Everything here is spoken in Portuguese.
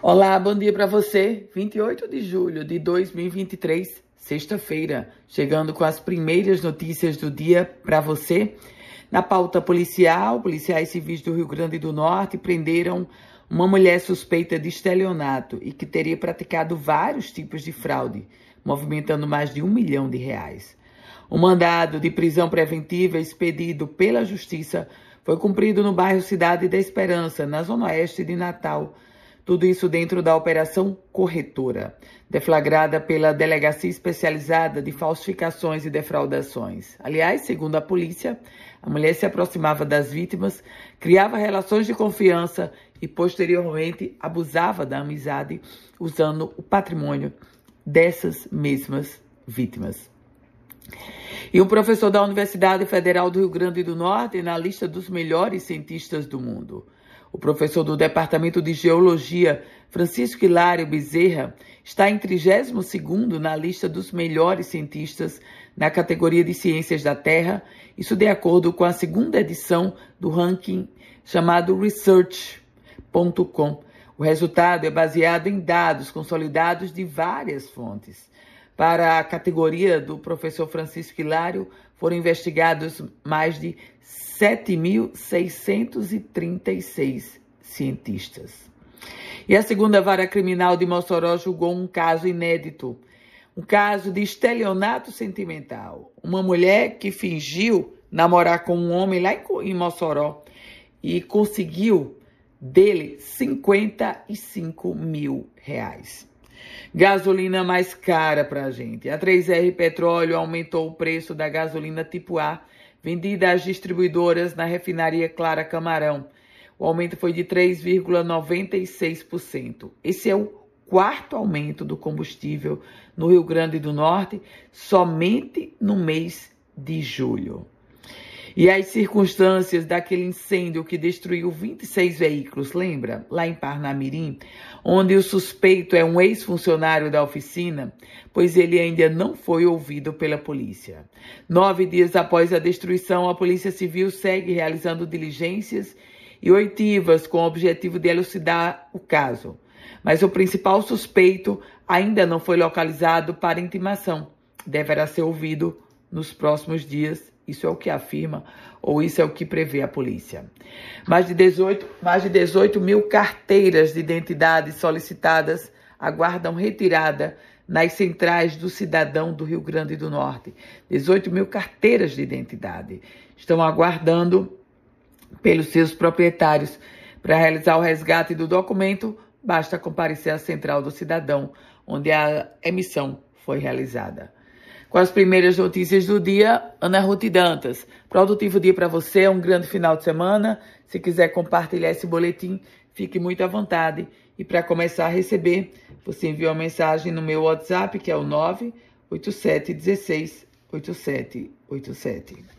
Olá, bom dia para você. 28 de julho de 2023, sexta-feira, chegando com as primeiras notícias do dia para você. Na pauta policial, policiais civis do Rio Grande do Norte prenderam uma mulher suspeita de estelionato e que teria praticado vários tipos de fraude, movimentando mais de um milhão de reais. O mandado de prisão preventiva expedido pela Justiça foi cumprido no bairro Cidade da Esperança, na zona oeste de Natal tudo isso dentro da Operação Corretora, deflagrada pela Delegacia Especializada de Falsificações e Defraudações. Aliás, segundo a polícia, a mulher se aproximava das vítimas, criava relações de confiança e, posteriormente, abusava da amizade usando o patrimônio dessas mesmas vítimas. E um professor da Universidade Federal do Rio Grande do Norte na lista dos melhores cientistas do mundo. O professor do Departamento de Geologia, Francisco Hilário Bezerra, está em 32º na lista dos melhores cientistas na categoria de Ciências da Terra, isso de acordo com a segunda edição do ranking chamado Research.com. O resultado é baseado em dados consolidados de várias fontes. Para a categoria do professor Francisco Hilário, foram investigados mais de 7.636 cientistas. E a segunda vara criminal de Mossoró julgou um caso inédito, um caso de estelionato sentimental. Uma mulher que fingiu namorar com um homem lá em Mossoró e conseguiu dele 55 mil reais. Gasolina mais cara para a gente. A 3R Petróleo aumentou o preço da gasolina tipo A vendida às distribuidoras na refinaria Clara Camarão. O aumento foi de 3,96%. Esse é o quarto aumento do combustível no Rio Grande do Norte somente no mês de julho. E as circunstâncias daquele incêndio que destruiu 26 veículos, lembra? Lá em Parnamirim, onde o suspeito é um ex-funcionário da oficina, pois ele ainda não foi ouvido pela polícia. Nove dias após a destruição, a Polícia Civil segue realizando diligências e oitivas com o objetivo de elucidar o caso. Mas o principal suspeito ainda não foi localizado para intimação. Deverá ser ouvido nos próximos dias isso é o que afirma, ou isso é o que prevê a polícia. Mais de 18, mais de 18 mil carteiras de identidade solicitadas aguardam retirada nas centrais do cidadão do Rio Grande do Norte. 18 mil carteiras de identidade estão aguardando pelos seus proprietários. Para realizar o resgate do documento, basta comparecer à central do cidadão, onde a emissão foi realizada. Com as primeiras notícias do dia, Ana Ruth Dantas. Produtivo dia para você, um grande final de semana. Se quiser compartilhar esse boletim, fique muito à vontade. E para começar a receber, você envia uma mensagem no meu WhatsApp, que é o 987 16 8787.